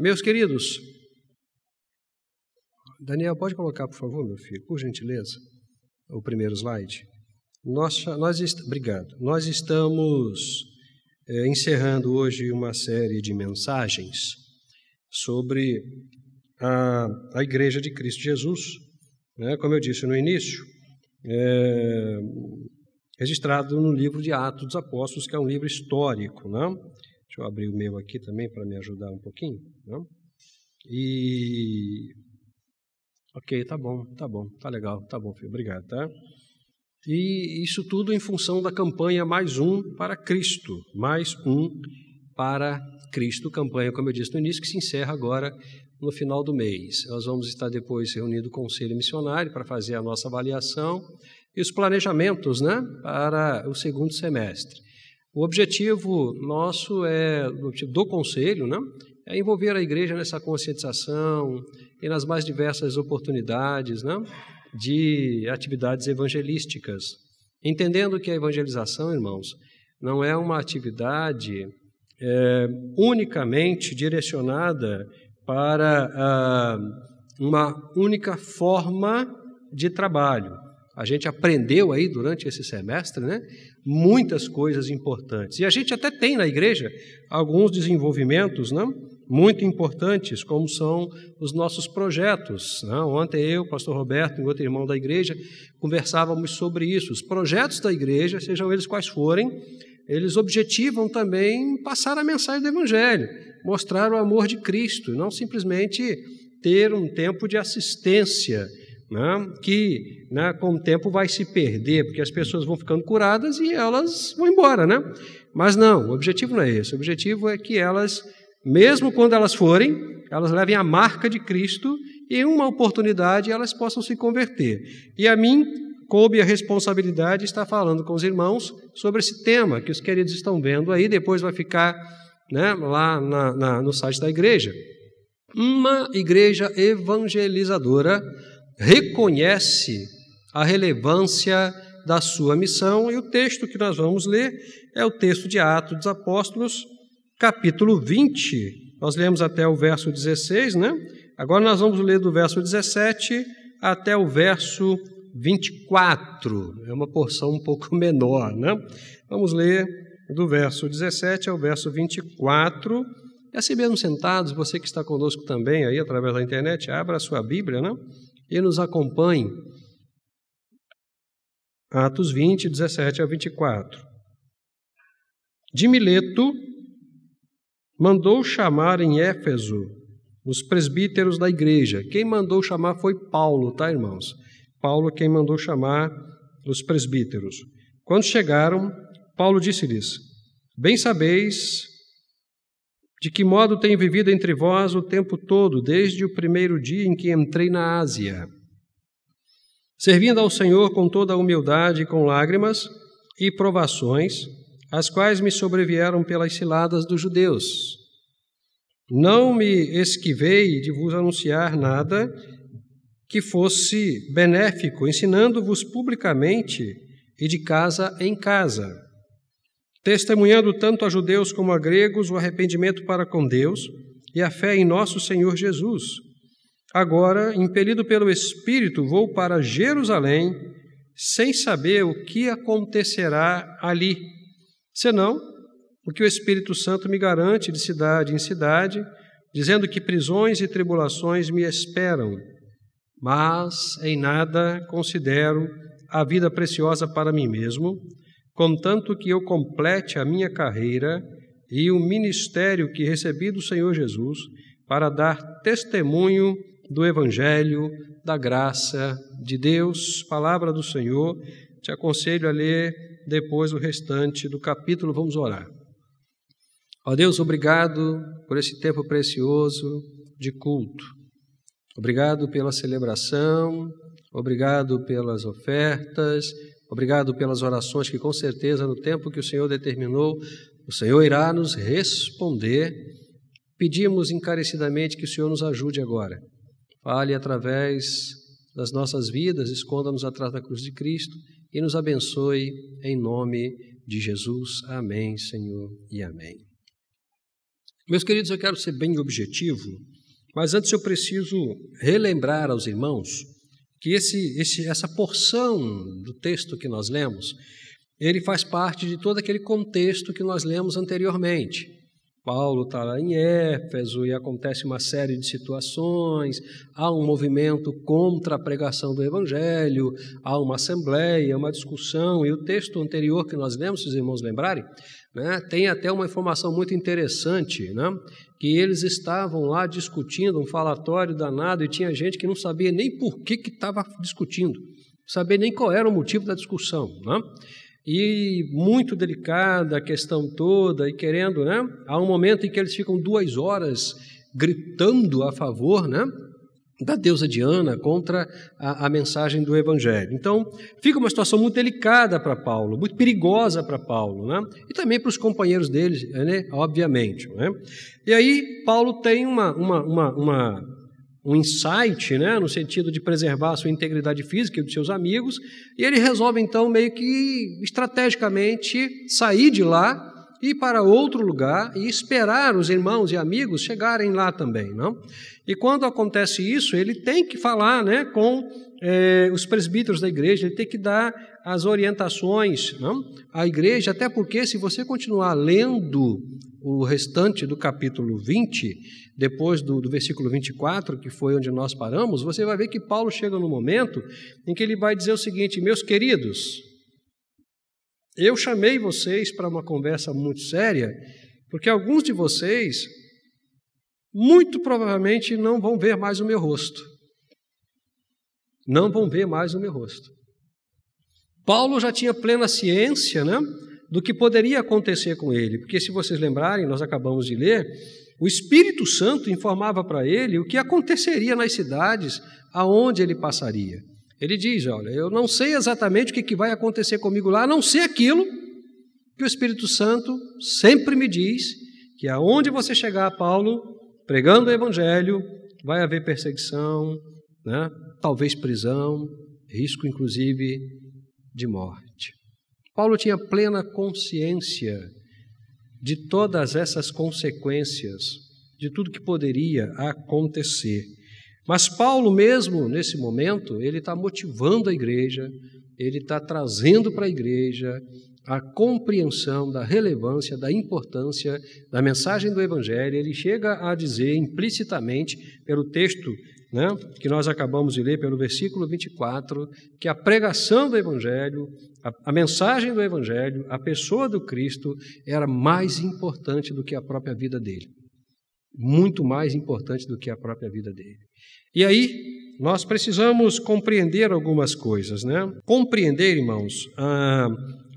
Meus queridos, Daniel, pode colocar, por favor, meu filho, por gentileza, o primeiro slide. Nós, nós obrigado. Nós estamos é, encerrando hoje uma série de mensagens sobre a, a Igreja de Cristo Jesus. Né? Como eu disse no início, é, registrado no livro de Atos dos Apóstolos, que é um livro histórico. Né? Deixa eu abrir o meu aqui também para me ajudar um pouquinho. Né? E. Ok, tá bom, tá bom, tá legal, tá bom, filho, obrigado, tá? E isso tudo em função da campanha Mais Um para Cristo, Mais Um para Cristo, campanha, como eu disse no início, que se encerra agora no final do mês. Nós vamos estar depois reunindo o Conselho Missionário para fazer a nossa avaliação e os planejamentos né, para o segundo semestre. O objetivo nosso é, do Conselho, né, é envolver a igreja nessa conscientização e nas mais diversas oportunidades né, de atividades evangelísticas. Entendendo que a evangelização, irmãos, não é uma atividade é, unicamente direcionada para ah, uma única forma de trabalho. A gente aprendeu aí durante esse semestre, né, muitas coisas importantes. E a gente até tem na igreja alguns desenvolvimentos, não? Muito importantes, como são os nossos projetos. Não? Ontem eu, pastor Roberto e outro irmão da igreja, conversávamos sobre isso. Os projetos da igreja, sejam eles quais forem, eles objetivam também passar a mensagem do Evangelho, mostrar o amor de Cristo, não simplesmente ter um tempo de assistência, né, que né, com o tempo vai se perder, porque as pessoas vão ficando curadas e elas vão embora. Né? Mas não, o objetivo não é esse. O objetivo é que elas, mesmo quando elas forem, elas levem a marca de Cristo e em uma oportunidade elas possam se converter. E a mim coube a responsabilidade de estar falando com os irmãos sobre esse tema que os queridos estão vendo aí, depois vai ficar né, lá na, na, no site da igreja. Uma igreja evangelizadora reconhece a relevância da sua missão, e o texto que nós vamos ler é o texto de Atos dos Apóstolos, capítulo 20. Nós lemos até o verso 16, né? Agora nós vamos ler do verso 17 até o verso 24, é uma porção um pouco menor, né? Vamos ler do verso 17 ao verso 24. E assim mesmo sentados, você que está conosco também aí através da internet, abra a sua Bíblia, né? E nos acompanhe. Atos 20, 17 a 24. De Mileto mandou chamar em Éfeso os presbíteros da igreja. Quem mandou chamar foi Paulo, tá, irmãos? Paulo quem mandou chamar os presbíteros. Quando chegaram, Paulo disse-lhes: Bem sabeis de que modo tenho vivido entre vós o tempo todo, desde o primeiro dia em que entrei na Ásia, servindo ao Senhor com toda a humildade e com lágrimas e provações, as quais me sobrevieram pelas ciladas dos judeus. Não me esquivei de vos anunciar nada que fosse benéfico, ensinando-vos publicamente e de casa em casa, testemunhando tanto a judeus como a gregos o arrependimento para com Deus e a fé em nosso Senhor Jesus. Agora, impelido pelo Espírito, vou para Jerusalém, sem saber o que acontecerá ali, senão o que o Espírito Santo me garante de cidade em cidade, dizendo que prisões e tribulações me esperam mas em nada considero a vida preciosa para mim mesmo, contanto que eu complete a minha carreira e o ministério que recebi do Senhor Jesus para dar testemunho do Evangelho, da graça de Deus, palavra do Senhor. Te aconselho a ler depois o restante do capítulo. Vamos orar. Ó Deus, obrigado por esse tempo precioso de culto. Obrigado pela celebração, obrigado pelas ofertas, obrigado pelas orações que, com certeza, no tempo que o Senhor determinou, o Senhor irá nos responder. Pedimos encarecidamente que o Senhor nos ajude agora. Fale através das nossas vidas, esconda-nos atrás da cruz de Cristo e nos abençoe em nome de Jesus. Amém, Senhor, e amém. Meus queridos, eu quero ser bem objetivo, mas antes eu preciso relembrar aos irmãos que esse, esse, essa porção do texto que nós lemos, ele faz parte de todo aquele contexto que nós lemos anteriormente. Paulo está lá em Éfeso e acontece uma série de situações, há um movimento contra a pregação do Evangelho, há uma assembleia, uma discussão, e o texto anterior que nós lemos, se os irmãos lembrarem, né, tem até uma informação muito interessante, né, que eles estavam lá discutindo um falatório danado e tinha gente que não sabia nem por que estava discutindo, sabia nem qual era o motivo da discussão. Né? e muito delicada a questão toda, e querendo, né? Há um momento em que eles ficam duas horas gritando a favor, né? Da deusa Diana contra a, a mensagem do Evangelho. Então, fica uma situação muito delicada para Paulo, muito perigosa para Paulo, né? E também para os companheiros dele, né? Obviamente, né? E aí, Paulo tem uma, uma, uma, uma um insight, né, no sentido de preservar a sua integridade física e dos seus amigos, e ele resolve então meio que estrategicamente sair de lá ir para outro lugar e esperar os irmãos e amigos chegarem lá também, não? E quando acontece isso, ele tem que falar, né, com é, os presbíteros da igreja, ele tem que dar as orientações, não? À igreja, até porque se você continuar lendo o restante do capítulo 20, depois do, do, versículo 24, que foi onde nós paramos, você vai ver que Paulo chega no momento em que ele vai dizer o seguinte: Meus queridos, eu chamei vocês para uma conversa muito séria, porque alguns de vocês, muito provavelmente, não vão ver mais o meu rosto. Não vão ver mais o meu rosto. Paulo já tinha plena ciência, né? do que poderia acontecer com ele, porque se vocês lembrarem, nós acabamos de ler, o Espírito Santo informava para ele o que aconteceria nas cidades aonde ele passaria. Ele diz: Olha, eu não sei exatamente o que vai acontecer comigo lá, a não ser aquilo que o Espírito Santo sempre me diz: que aonde você chegar, Paulo, pregando o Evangelho, vai haver perseguição, né? talvez prisão, risco inclusive de morte. Paulo tinha plena consciência de todas essas consequências, de tudo que poderia acontecer. Mas Paulo, mesmo nesse momento, ele está motivando a igreja, ele está trazendo para a igreja a compreensão da relevância, da importância da mensagem do Evangelho. Ele chega a dizer implicitamente, pelo texto né, que nós acabamos de ler pelo versículo 24, que a pregação do Evangelho, a, a, mensagem do Evangelho, a pessoa do Cristo era mais importante do que a própria vida dele. Muito mais importante do que a própria vida dele. E aí, nós precisamos compreender algumas coisas, né? Compreender, irmãos, ah,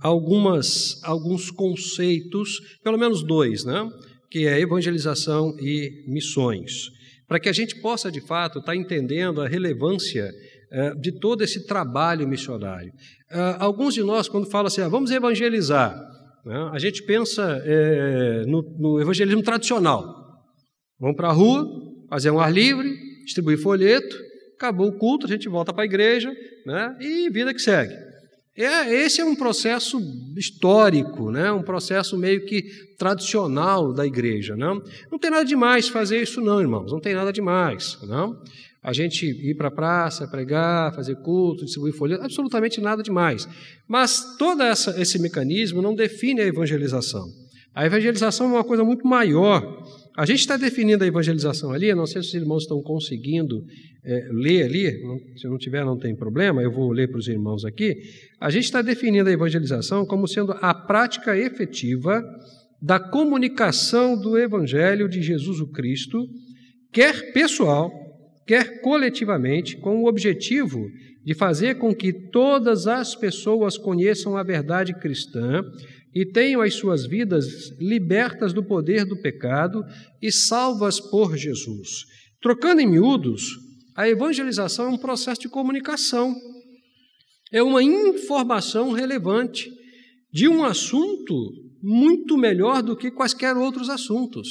algumas, alguns conceitos, pelo menos dois, né? Que é evangelização e missões para que a gente possa, de fato, estar tá entendendo a relevância eh, de todo esse trabalho missionário. Eh, alguns de nós, quando falam assim, ah, vamos evangelizar, né, a gente pensa eh, no, no, evangelismo tradicional. Vamos para a rua, fazer um ar livre, distribuir folheto, acabou o culto, a gente volta para a igreja né, e vida que segue. É, esse é um processo histórico, né? um processo meio que tradicional da igreja. Não, não tem nada demais fazer isso, não, irmãos, não tem nada demais. Não? A gente ir para a praça, pregar, fazer culto, distribuir folhetos, absolutamente nada demais. Mas todo essa, esse mecanismo não define a evangelização. A evangelização é uma coisa muito maior. A gente está definindo a evangelização ali, não sei se os irmãos estão conseguindo é, ler ali, se não tiver, não tem problema, eu vou ler para os irmãos aqui. A gente está definindo a evangelização como sendo a prática efetiva da comunicação do Evangelho de Jesus o Cristo, quer pessoal, quer coletivamente, com o objetivo de fazer com que todas as pessoas conheçam a verdade cristã e tenham as suas vidas libertas do poder do pecado e salvas por Jesus. Trocando em miúdos, a evangelização é um processo de comunicação, é uma informação relevante de um assunto muito melhor do que quaisquer outros assuntos.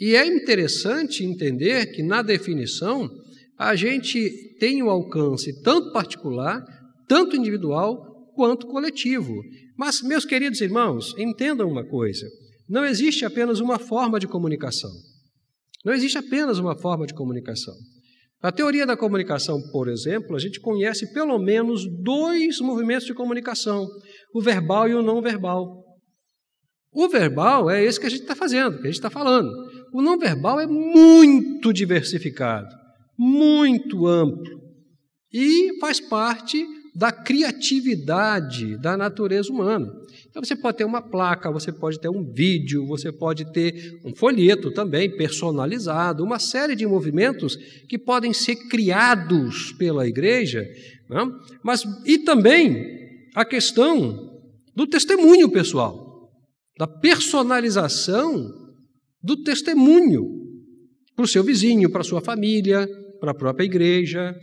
E é interessante entender que, na definição, a gente tem o um alcance tanto particular, tanto individual, quanto coletivo. Mas, meus queridos irmãos, entendam uma coisa: não existe apenas uma forma de comunicação. Não existe apenas uma forma de comunicação. Na teoria da comunicação, por exemplo, a gente conhece pelo menos dois movimentos de comunicação: o verbal e o não verbal. O verbal é esse que a gente está fazendo, que a gente está falando. O não verbal é muito diversificado, muito amplo e faz parte da criatividade da natureza humana. Então você pode ter uma placa, você pode ter um vídeo, você pode ter um folheto também personalizado, uma série de movimentos que podem ser criados pela igreja, né? mas e também a questão do testemunho pessoal, da personalização do testemunho para o seu vizinho, para a sua família, para a própria igreja.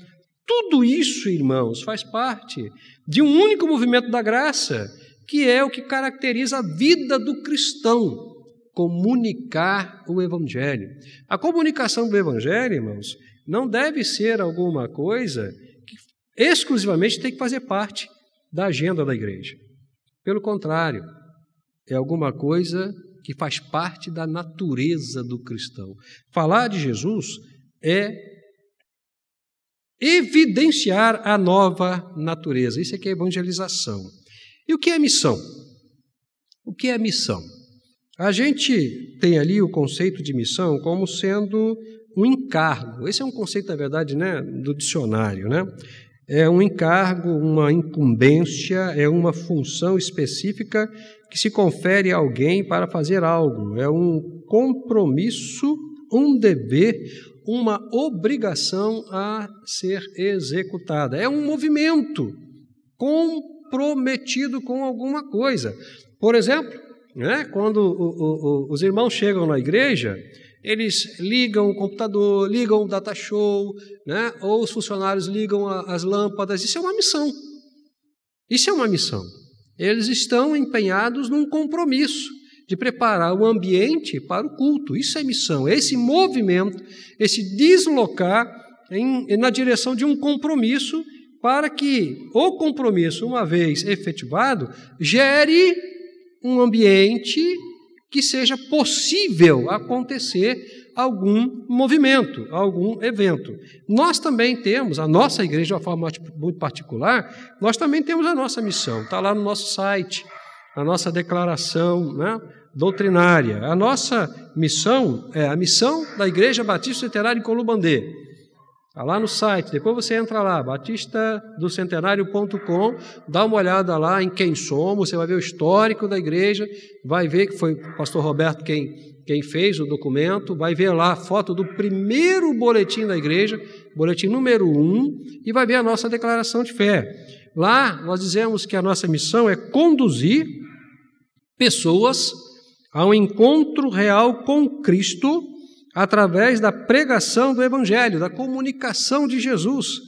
Tudo isso, irmãos, faz parte de um único movimento da graça que é o que caracteriza a vida do cristão, comunicar o Evangelho. A comunicação do Evangelho, irmãos, não deve ser alguma coisa que exclusivamente tem que fazer parte da agenda da igreja. Pelo contrário, é alguma coisa que faz parte da natureza do cristão. Falar de Jesus é evidenciar a nova natureza. Isso aqui é evangelização. E o que é missão? O que é missão? A gente tem ali o conceito de missão como sendo um encargo. Esse é um conceito, na verdade, né, do dicionário, né? É um encargo, uma incumbência, é uma função específica que se confere a alguém para fazer algo. É um compromisso, um dever, uma obrigação a ser executada. É um movimento com comprometido com alguma coisa. Por exemplo, né, quando o, o, os irmãos chegam na igreja, eles ligam o computador, ligam o data show, né, ou os funcionários ligam a, as lâmpadas. Isso é uma missão. Isso é uma missão. Eles estão empenhados num compromisso de preparar o ambiente para o culto. Isso é missão. Esse movimento, esse deslocar em, na direção de um compromisso para que o compromisso, uma vez efetivado, gere um ambiente que seja possível acontecer algum movimento, algum evento. Nós também temos, a nossa igreja de uma forma muito particular, nós também temos a nossa missão, está lá no nosso site, a nossa declaração né, doutrinária. A nossa missão é a missão da Igreja Batista Literária em Colubandê. Está lá no site, depois você entra lá, batistadocentenário.com, dá uma olhada lá em quem somos, você vai ver o histórico da igreja, vai ver que foi o pastor Roberto quem, quem fez o documento, vai ver lá a foto do primeiro boletim da igreja, boletim número um, e vai ver a nossa declaração de fé. Lá nós dizemos que a nossa missão é conduzir pessoas a um encontro real com Cristo através da pregação do Evangelho, da comunicação de Jesus,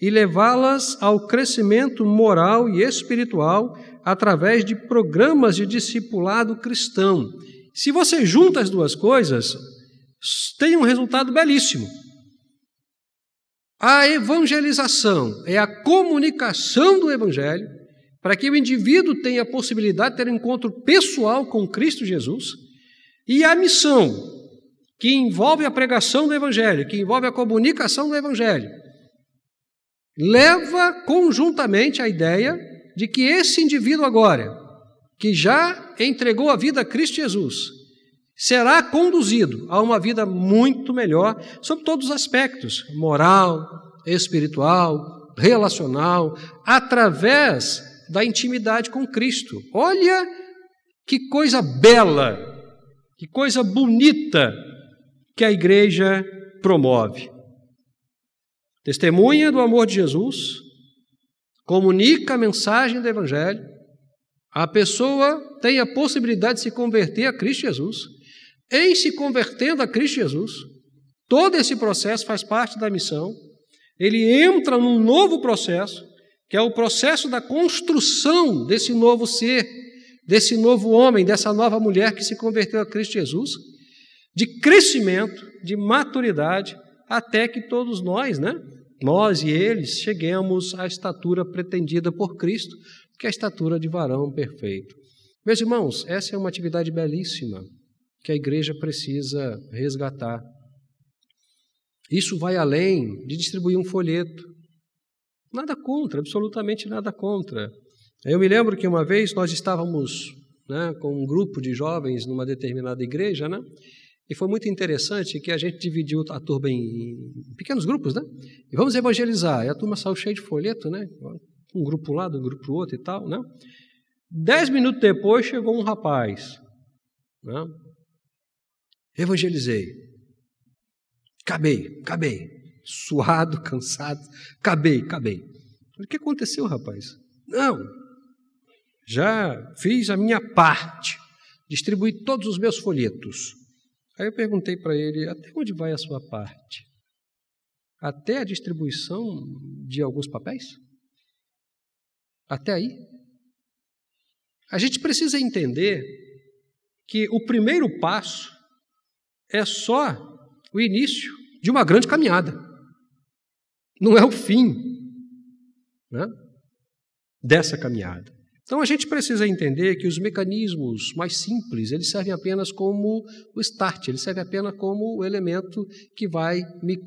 e levá-las ao crescimento moral e espiritual através de programas de discipulado cristão. Se você junta as duas coisas, tem um resultado belíssimo. A evangelização é a comunicação do Evangelho para que o indivíduo tenha a possibilidade de ter um encontro pessoal com Cristo Jesus, e a missão que envolve a pregação do Evangelho, que envolve a comunicação do Evangelho, leva conjuntamente a ideia de que esse indivíduo agora, que já entregou a vida a Cristo Jesus, será conduzido a uma vida muito melhor sob todos os aspectos moral, espiritual, relacional, através da intimidade com Cristo. Olha que coisa bela, que coisa bonita que a igreja promove. Testemunha do amor de Jesus, comunica a mensagem do Evangelho, a pessoa tem a possibilidade de se converter a Cristo Jesus. Em se convertendo a Cristo Jesus, todo esse processo faz parte da missão. Ele entra num novo processo, que é o processo da construção desse novo ser, desse novo homem, dessa nova mulher que se converteu a Cristo Jesus de crescimento, de maturidade, até que todos nós, né, nós e eles, cheguemos à estatura pretendida por Cristo, que é a estatura de varão perfeito. Meus irmãos, essa é uma atividade belíssima que a igreja precisa resgatar. Isso vai além de distribuir um folheto. Nada contra, absolutamente nada contra. Eu me lembro que uma vez nós estávamos né, com um grupo de jovens numa determinada igreja, né? E foi muito interessante que a gente dividiu a turma em pequenos grupos, né? E vamos evangelizar. E a turma saiu cheia de folheto, né? Um grupo lado, um grupo outro e tal, né? Dez minutos depois chegou um rapaz, né? Evangelizei. Acabei, acabei. Suado, cansado. Acabei, acabei. O que aconteceu, rapaz? Não. Já fiz a minha parte. Distribuí todos os meus folhetos. Aí eu perguntei para ele: até onde vai a sua parte? Até a distribuição de alguns papéis? Até aí? A gente precisa entender que o primeiro passo é só o início de uma grande caminhada. Não é o fim né, dessa caminhada. Então a gente precisa entender que os mecanismos mais simples, eles servem apenas como o start, eles servem apenas como o elemento que vai me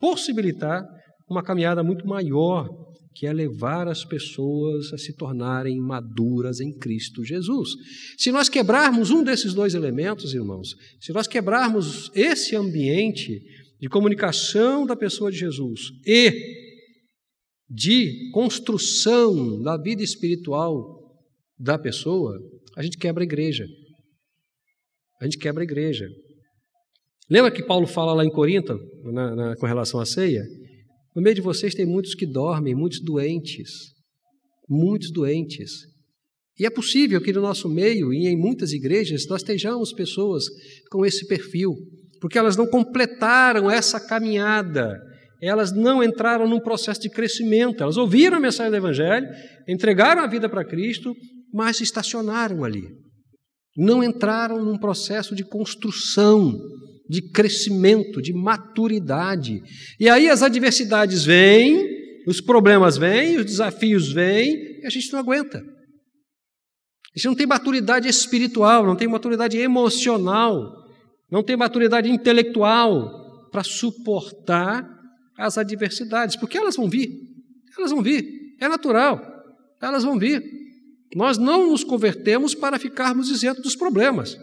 possibilitar uma caminhada muito maior, que é levar as pessoas a se tornarem maduras em Cristo Jesus. Se nós quebrarmos um desses dois elementos, irmãos, se nós quebrarmos esse ambiente de comunicação da pessoa de Jesus e de construção da vida espiritual da pessoa, a gente quebra a igreja. A gente quebra a igreja. Lembra que Paulo fala lá em Corinto, na, na, com relação à ceia? No meio de vocês tem muitos que dormem, muitos doentes. Muitos doentes. E é possível que no nosso meio e em muitas igrejas nós estejamos pessoas com esse perfil, porque elas não completaram essa caminhada, elas não entraram num processo de crescimento, elas ouviram a mensagem do Evangelho, entregaram a vida para Cristo, mas estacionaram ali. Não entraram num processo de construção, de crescimento, de maturidade. E aí as adversidades vêm, os problemas vêm, os desafios vêm, e a gente não aguenta. A gente não tem maturidade espiritual, não tem maturidade emocional, não tem maturidade intelectual para suportar as adversidades, porque elas vão vir, elas vão vir, é natural, elas vão vir. Nós não nos convertemos para ficarmos isentos dos problemas.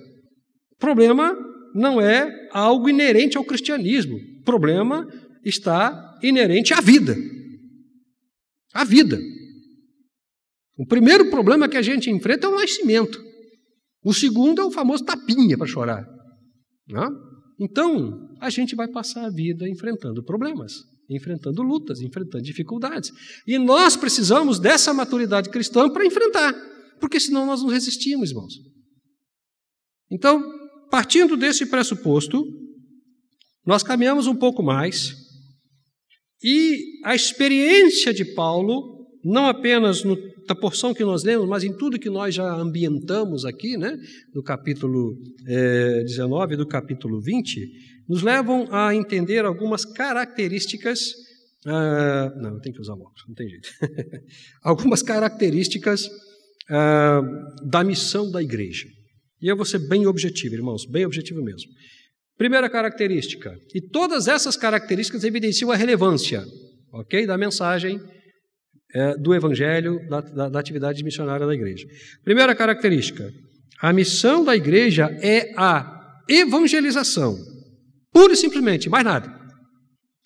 Problema não é algo inerente ao cristianismo. Problema está inerente à vida. À vida. O primeiro problema que a gente enfrenta é o nascimento. O segundo é o famoso tapinha para chorar. Né? Então, a gente vai passar a vida enfrentando problemas enfrentando lutas, enfrentando dificuldades. E nós precisamos dessa maturidade cristã para enfrentar, porque senão nós não resistimos, irmãos. Então, partindo desse pressuposto, nós caminhamos um pouco mais e a experiência de Paulo, não apenas no, na porção que nós lemos, mas em tudo que nós já ambientamos aqui, né, do capítulo é, 19 e do capítulo 20, nos levam a entender algumas características. Uh, não, tem que usar óculos, não tem jeito. algumas características uh, da missão da igreja. E eu vou ser bem objetivo, irmãos, bem objetivo mesmo. Primeira característica, e todas essas características evidenciam a relevância, ok, da mensagem é, do evangelho, da, da, da atividade missionária da igreja. Primeira característica, a missão da igreja é a evangelização. Pura e simplesmente, mais nada.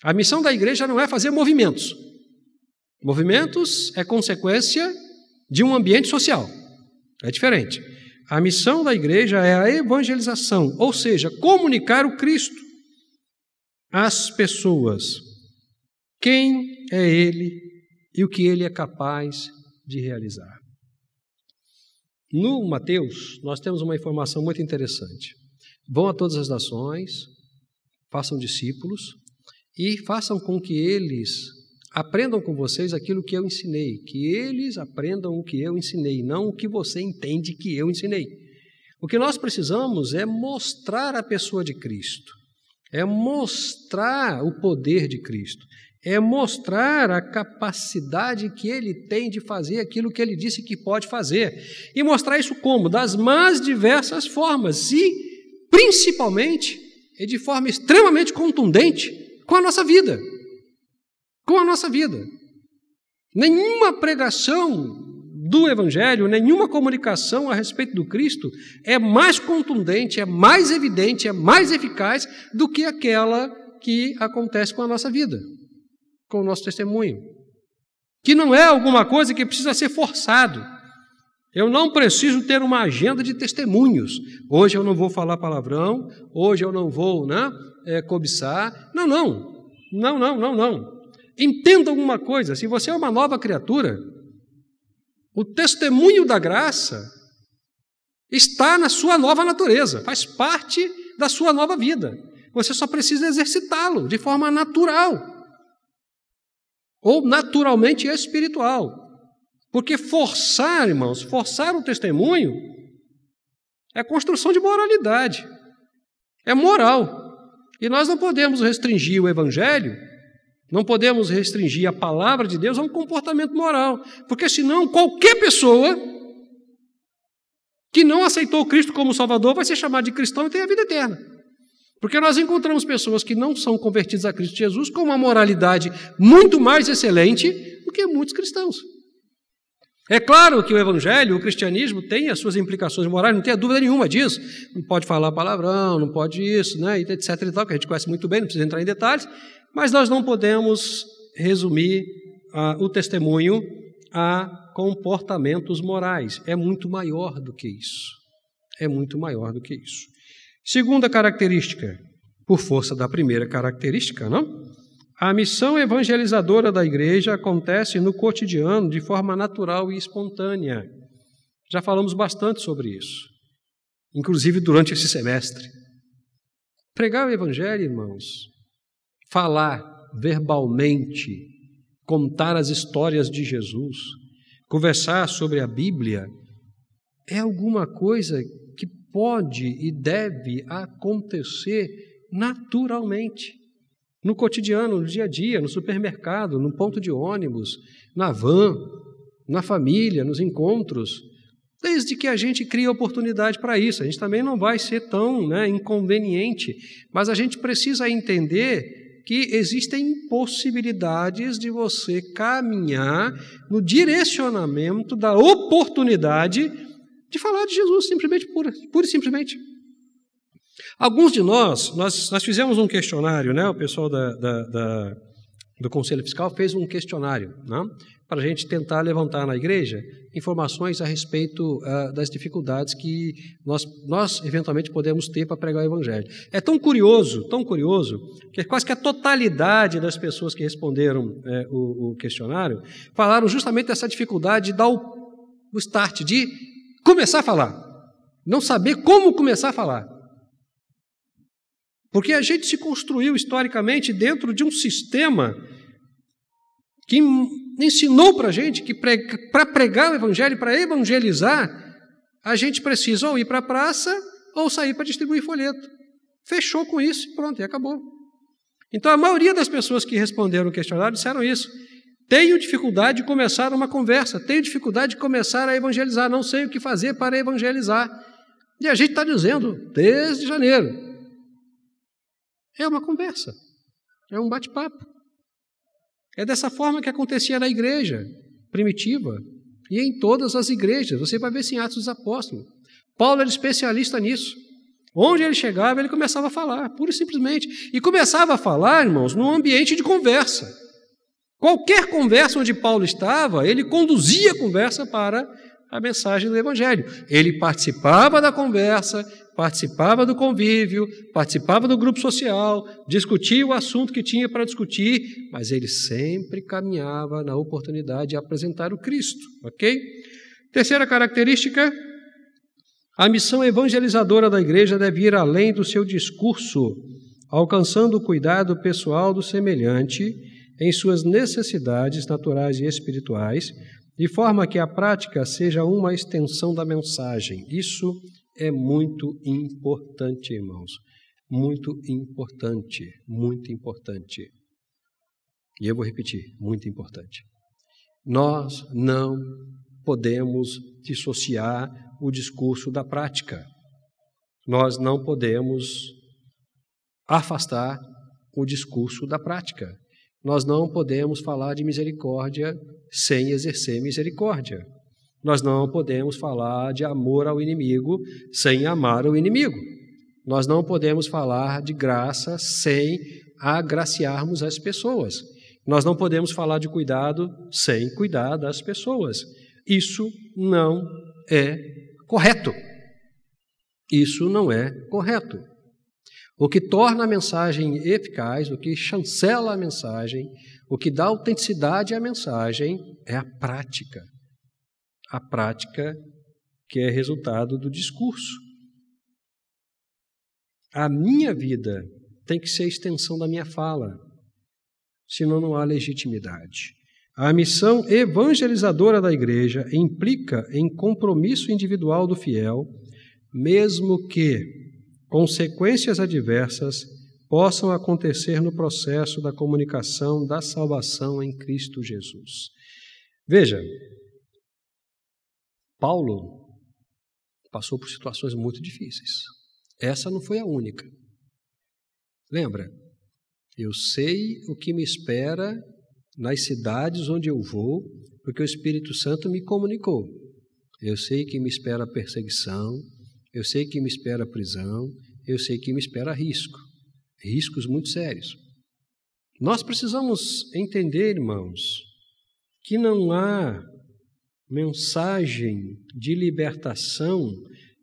A missão da igreja não é fazer movimentos. Movimentos é consequência de um ambiente social. É diferente. A missão da igreja é a evangelização, ou seja, comunicar o Cristo às pessoas. Quem é Ele e o que Ele é capaz de realizar. No Mateus, nós temos uma informação muito interessante. Vão a todas as nações, façam discípulos e façam com que eles aprendam com vocês aquilo que eu ensinei, que eles aprendam o que eu ensinei, não o que você entende que eu ensinei. O que nós precisamos é mostrar a pessoa de Cristo, é mostrar o poder de Cristo, é mostrar a capacidade que ele tem de fazer aquilo que ele disse que pode fazer. E mostrar isso como? Das mais diversas formas e, principalmente, e de forma extremamente contundente, com a nossa vida. Com a nossa vida. Nenhuma pregação do Evangelho, nenhuma comunicação a respeito do Cristo é mais contundente, é mais evidente, é mais eficaz do que aquela que acontece com a nossa vida com o nosso testemunho. Que não é alguma coisa que precisa ser forçado. Eu não preciso ter uma agenda de testemunhos. Hoje eu não vou falar palavrão, hoje eu não vou né, é, cobiçar. Não, não. Não, não, não, não. Entenda alguma coisa: se você é uma nova criatura, o testemunho da graça está na sua nova natureza, faz parte da sua nova vida. Você só precisa exercitá-lo de forma natural ou naturalmente espiritual. Porque forçar, irmãos, forçar o testemunho é construção de moralidade, é moral. E nós não podemos restringir o evangelho, não podemos restringir a palavra de Deus a um comportamento moral, porque senão qualquer pessoa que não aceitou Cristo como Salvador vai ser chamada de cristão e tem a vida eterna. Porque nós encontramos pessoas que não são convertidas a Cristo Jesus com uma moralidade muito mais excelente do que muitos cristãos. É claro que o evangelho, o cristianismo tem as suas implicações morais, não tenha dúvida nenhuma disso. Não pode falar palavrão, não pode isso, né, etc e tal, que a gente conhece muito bem, não precisa entrar em detalhes, mas nós não podemos resumir ah, o testemunho a comportamentos morais. É muito maior do que isso. É muito maior do que isso. Segunda característica, por força da primeira característica, não? A missão evangelizadora da igreja acontece no cotidiano de forma natural e espontânea. Já falamos bastante sobre isso, inclusive durante esse semestre. Pregar o evangelho, irmãos, falar verbalmente, contar as histórias de Jesus, conversar sobre a Bíblia, é alguma coisa pode e deve acontecer naturalmente. No cotidiano, no dia a dia, no supermercado, no ponto de ônibus, na van, na família, nos encontros, desde que a gente crie oportunidade para isso. A gente também não vai ser tão né, inconveniente, mas a gente precisa entender que existem possibilidades de você caminhar no direcionamento da oportunidade de falar de Jesus, simplesmente, pura, pura e simplesmente. Alguns de nós, nós, nós fizemos um questionário, né? o pessoal da, da, da, do Conselho Fiscal fez um questionário né? para a gente tentar levantar na igreja informações a respeito uh, das dificuldades que nós, nós eventualmente podemos ter para pregar o Evangelho. É tão curioso, tão curioso, que quase que a totalidade das pessoas que responderam é, o, o, questionário falaram justamente dessa dificuldade de dar o, o start, de começar a falar. Não saber como começar a falar. Porque a gente se construiu historicamente dentro de um sistema que ensinou para a gente que para pregar o evangelho, para evangelizar, a gente precisa ou ir para a praça ou sair para distribuir folheto. Fechou com isso pronto, e acabou. Então a maioria das pessoas que responderam o questionário disseram isso. Tenho dificuldade de começar uma conversa, tenho dificuldade de começar a evangelizar, não sei o que fazer para evangelizar. E a gente está dizendo desde janeiro. É uma conversa, é um bate-papo. É dessa forma que acontecia na igreja primitiva e em todas as igrejas. Você vai ver isso em Atos dos Apóstolos. Paulo era especialista nisso. Onde ele chegava, ele começava a falar, pura e simplesmente. E começava a falar, irmãos, num ambiente de conversa. Qualquer conversa onde Paulo estava, ele conduzia a conversa para a mensagem do Evangelho. Ele participava da conversa, participava do convívio, participava do grupo social, discutia o assunto que tinha para discutir, mas ele sempre caminhava na oportunidade de apresentar o Cristo, ok? Terceira característica, a missão evangelizadora da igreja deve ir além do seu discurso, alcançando o cuidado pessoal do semelhante em suas necessidades naturais e espirituais, de forma que a prática seja uma extensão da mensagem. Isso é muito importante, irmãos. Muito importante, muito importante. E eu vou repetir, muito importante. Nós não podemos dissociar o discurso da prática. Nós não podemos afastar o discurso da prática. Nós não podemos falar de misericórdia sem exercer misericórdia. Nós não podemos falar de amor ao inimigo sem amar o inimigo. Nós não podemos falar de graça sem agraciarmos as pessoas. Nós não podemos falar de cuidado sem cuidar das pessoas. Isso não é correto. Isso não é correto. O que torna a mensagem eficaz, o que chancela a mensagem, o que dá autenticidade à mensagem é a prática. A prática que é resultado do discurso. A minha vida tem que ser a extensão da minha fala, senão não há legitimidade. A missão evangelizadora da igreja implica em compromisso individual do fiel, mesmo que consequências adversas possam acontecer no processo da comunicação da salvação em Cristo Jesus. Veja, Paulo passou por situações muito difíceis. Essa não foi a única. Lembra? Eu sei o que me espera nas cidades onde eu vou, porque o Espírito Santo me comunicou. Eu sei que me espera perseguição, eu sei que me espera prisão, eu sei que me espera risco, riscos muito sérios. Nós precisamos entender, irmãos, que não há mensagem de libertação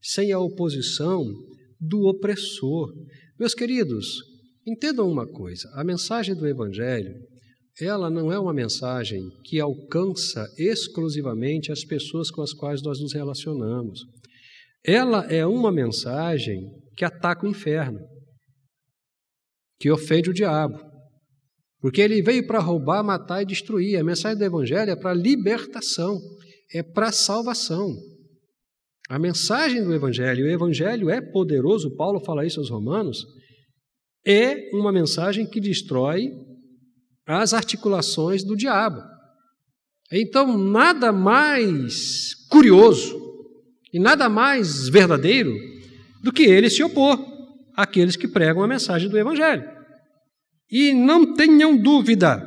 sem a oposição do opressor. Meus queridos, entendam uma coisa: a mensagem do Evangelho ela não é uma mensagem que alcança exclusivamente as pessoas com as quais nós nos relacionamos. Ela é uma mensagem que ataca o inferno, que ofende o diabo. Porque ele veio para roubar, matar e destruir. A mensagem do Evangelho é para libertação, é para salvação. A mensagem do Evangelho, o Evangelho é poderoso, Paulo fala isso aos Romanos, é uma mensagem que destrói as articulações do diabo. Então, nada mais curioso e nada mais verdadeiro do que ele se opor àqueles que pregam a mensagem do Evangelho. E não tenham dúvida,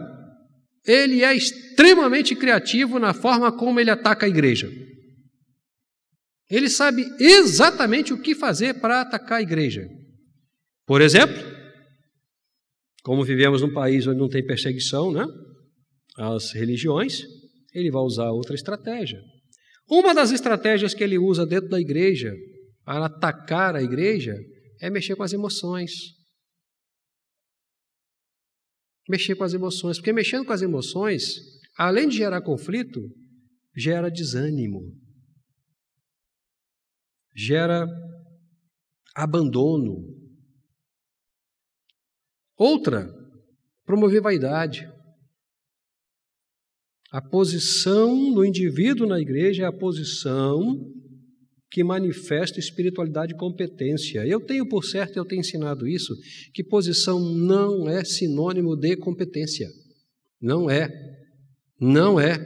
ele é extremamente criativo na forma como ele ataca a igreja. Ele sabe exatamente o que fazer para atacar a igreja. Por exemplo, como vivemos num país onde não tem perseguição né, às religiões, ele vai usar outra estratégia. Uma das estratégias que ele usa dentro da igreja para atacar a igreja é mexer com as emoções. Mexer com as emoções, porque mexendo com as emoções, além de gerar conflito, gera desânimo, gera abandono, Outra, promover vaidade. A posição do indivíduo na igreja é a posição que manifesta espiritualidade e competência. Eu tenho por certo, eu tenho ensinado isso, que posição não é sinônimo de competência. Não é. Não é.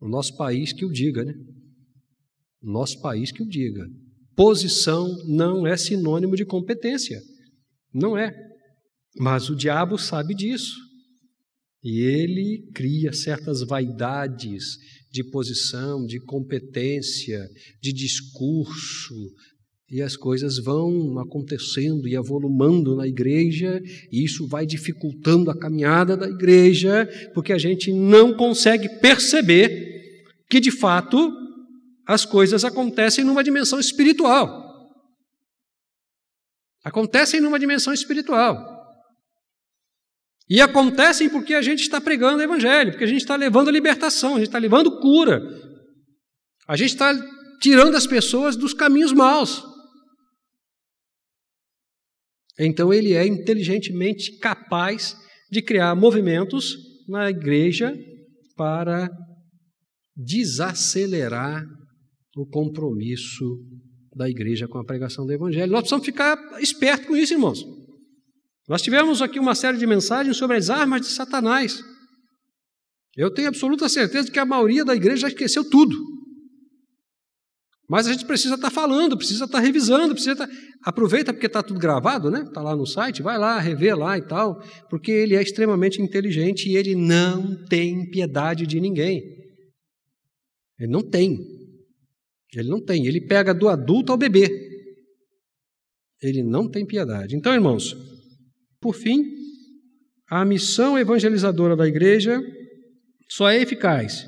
O nosso país que o diga, né? O nosso país que o diga. Posição não é sinônimo de competência. Não é. Mas o diabo sabe disso. E ele cria certas vaidades de posição, de competência, de discurso, e as coisas vão acontecendo e avolumando na igreja, e isso vai dificultando a caminhada da igreja, porque a gente não consegue perceber que de fato as coisas acontecem numa dimensão espiritual. Acontecem numa dimensão espiritual. E acontecem porque a gente está pregando o Evangelho, porque a gente está levando libertação, a gente está levando cura. A gente está tirando as pessoas dos caminhos maus. Então ele é inteligentemente capaz de criar movimentos na igreja para desacelerar o compromisso da igreja com a pregação do evangelho. Nós precisamos ficar espertos com isso, irmãos. Nós tivemos aqui uma série de mensagens sobre as armas de Satanás. Eu tenho absoluta certeza de que a maioria da igreja já esqueceu tudo. Mas a gente precisa estar falando, precisa estar revisando, precisa estar... Aproveita porque está tudo gravado, né? Está lá no site, vai lá, revê lá e tal, porque ele é extremamente inteligente e ele não tem piedade de ninguém. Ele não tem. Ele não tem. Ele pega do adulto ao bebê. Ele não tem piedade. Então, irmãos, por fim, a missão evangelizadora da igreja só é eficaz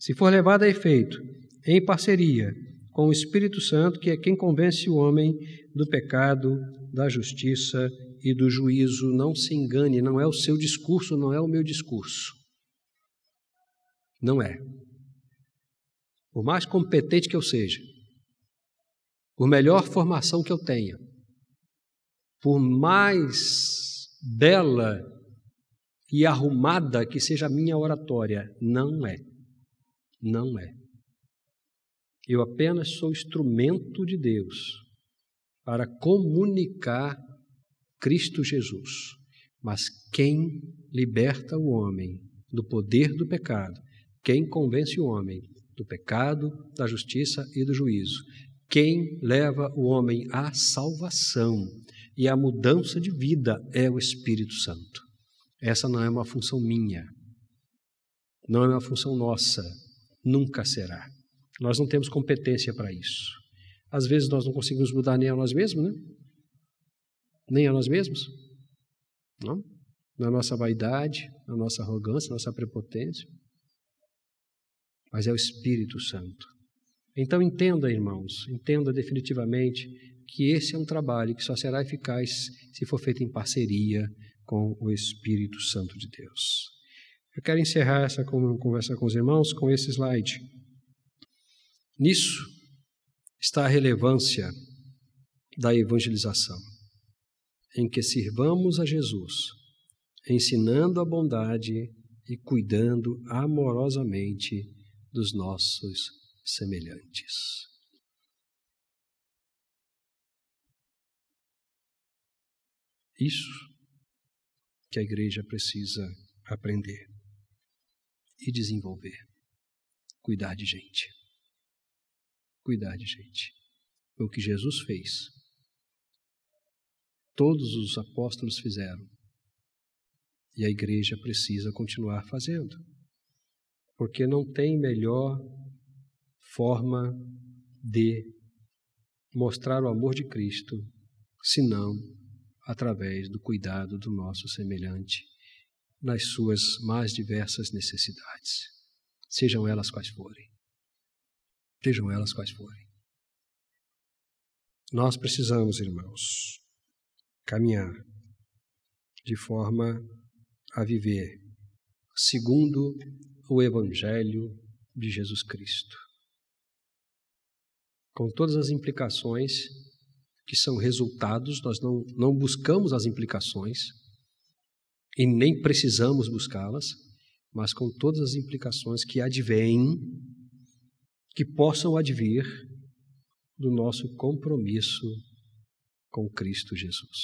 se for levada a efeito em parceria com o Espírito Santo, que é quem convence o homem do pecado, da justiça e do juízo. Não se engane, não é o seu discurso, não é o meu discurso. Não é. Por mais competente que eu seja, por melhor formação que eu tenha, por mais bela e arrumada que seja a minha oratória, não é. Não é. Eu apenas sou instrumento de Deus para comunicar Cristo Jesus. Mas quem liberta o homem do poder do pecado, quem convence o homem do pecado, da justiça e do juízo, quem leva o homem à salvação e à mudança de vida é o Espírito Santo. Essa não é uma função minha, não é uma função nossa, nunca será. Nós não temos competência para isso. Às vezes nós não conseguimos mudar nem a nós mesmos, né? Nem a nós mesmos. Não? Na nossa vaidade, na nossa arrogância, na nossa prepotência. Mas é o Espírito Santo. Então entenda, irmãos, entenda definitivamente que esse é um trabalho que só será eficaz se for feito em parceria com o Espírito Santo de Deus. Eu quero encerrar essa conversa com os irmãos com esse slide. Nisso está a relevância da evangelização, em que sirvamos a Jesus, ensinando a bondade e cuidando amorosamente dos nossos semelhantes. Isso que a igreja precisa aprender e desenvolver. Cuidar de gente cuidar de gente. Foi o que Jesus fez. Todos os apóstolos fizeram. E a igreja precisa continuar fazendo. Porque não tem melhor forma de mostrar o amor de Cristo senão através do cuidado do nosso semelhante nas suas mais diversas necessidades, sejam elas quais forem sejam elas quais forem. Nós precisamos, irmãos, caminhar de forma a viver segundo o Evangelho de Jesus Cristo, com todas as implicações que são resultados, nós não, não buscamos as implicações e nem precisamos buscá-las, mas com todas as implicações que advêm que possam advir do nosso compromisso com Cristo Jesus.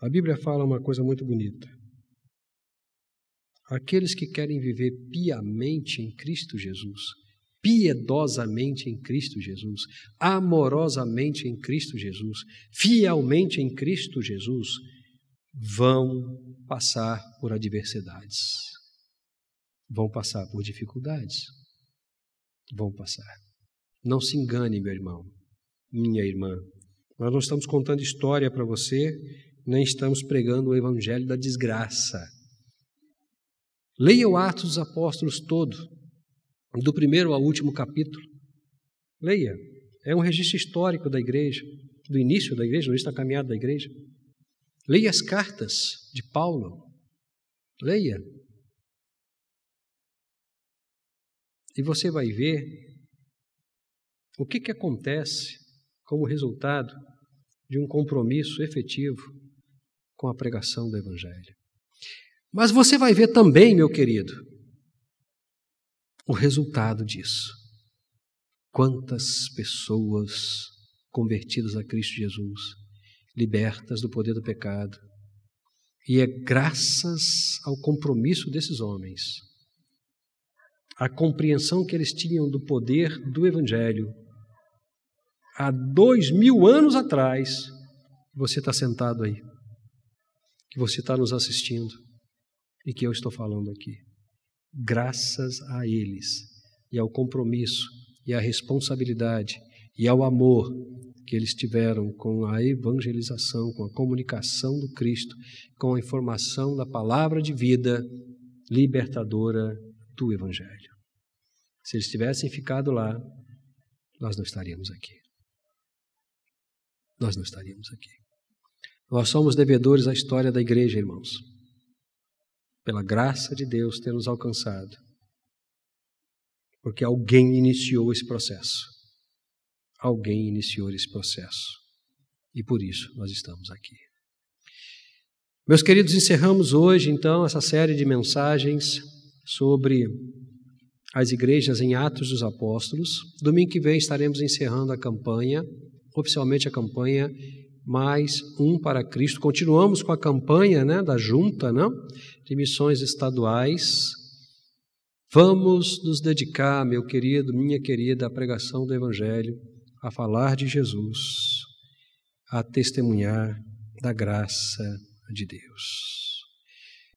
A Bíblia fala uma coisa muito bonita. Aqueles que querem viver piamente em Cristo Jesus, piedosamente em Cristo Jesus, amorosamente em Cristo Jesus, fielmente em Cristo Jesus, vão passar por adversidades vão passar por dificuldades. Vão passar. Não se engane, meu irmão, minha irmã. Nós não estamos contando história para você, nem estamos pregando o evangelho da desgraça. Leia o Atos dos Apóstolos todo, do primeiro ao último capítulo. Leia. É um registro histórico da igreja, do início da igreja, do início da caminhada da igreja. Leia as cartas de Paulo. Leia. E você vai ver o que, que acontece como resultado de um compromisso efetivo com a pregação do Evangelho. Mas você vai ver também, meu querido, o resultado disso. Quantas pessoas convertidas a Cristo Jesus, libertas do poder do pecado. E é graças ao compromisso desses homens, à compreensão que eles tinham do poder do Evangelho, há dois mil anos atrás, você está sentado aí, que você está nos assistindo e que eu estou falando aqui. Graças a eles e ao compromisso e à responsabilidade e ao amor que eles tiveram com a evangelização, com a comunicação do Cristo, com a informação da palavra de vida libertadora do Evangelho. Se eles tivessem ficado lá, nós não estaríamos aqui. Nós não estaríamos aqui. Nós somos devedores à história da igreja, irmãos. Pela graça de Deus ter nos alcançado. Porque alguém iniciou esse processo. Alguém iniciou esse processo. E por isso nós estamos aqui. Meus queridos, encerramos hoje então essa série de mensagens sobre as igrejas em Atos dos Apóstolos. Domingo que vem estaremos encerrando a campanha, oficialmente a campanha mais um para Cristo. Continuamos com a campanha né, da junta né, de missões estaduais. Vamos nos dedicar, meu querido, minha querida, à pregação do Evangelho, a falar de Jesus, a testemunhar da graça de Deus.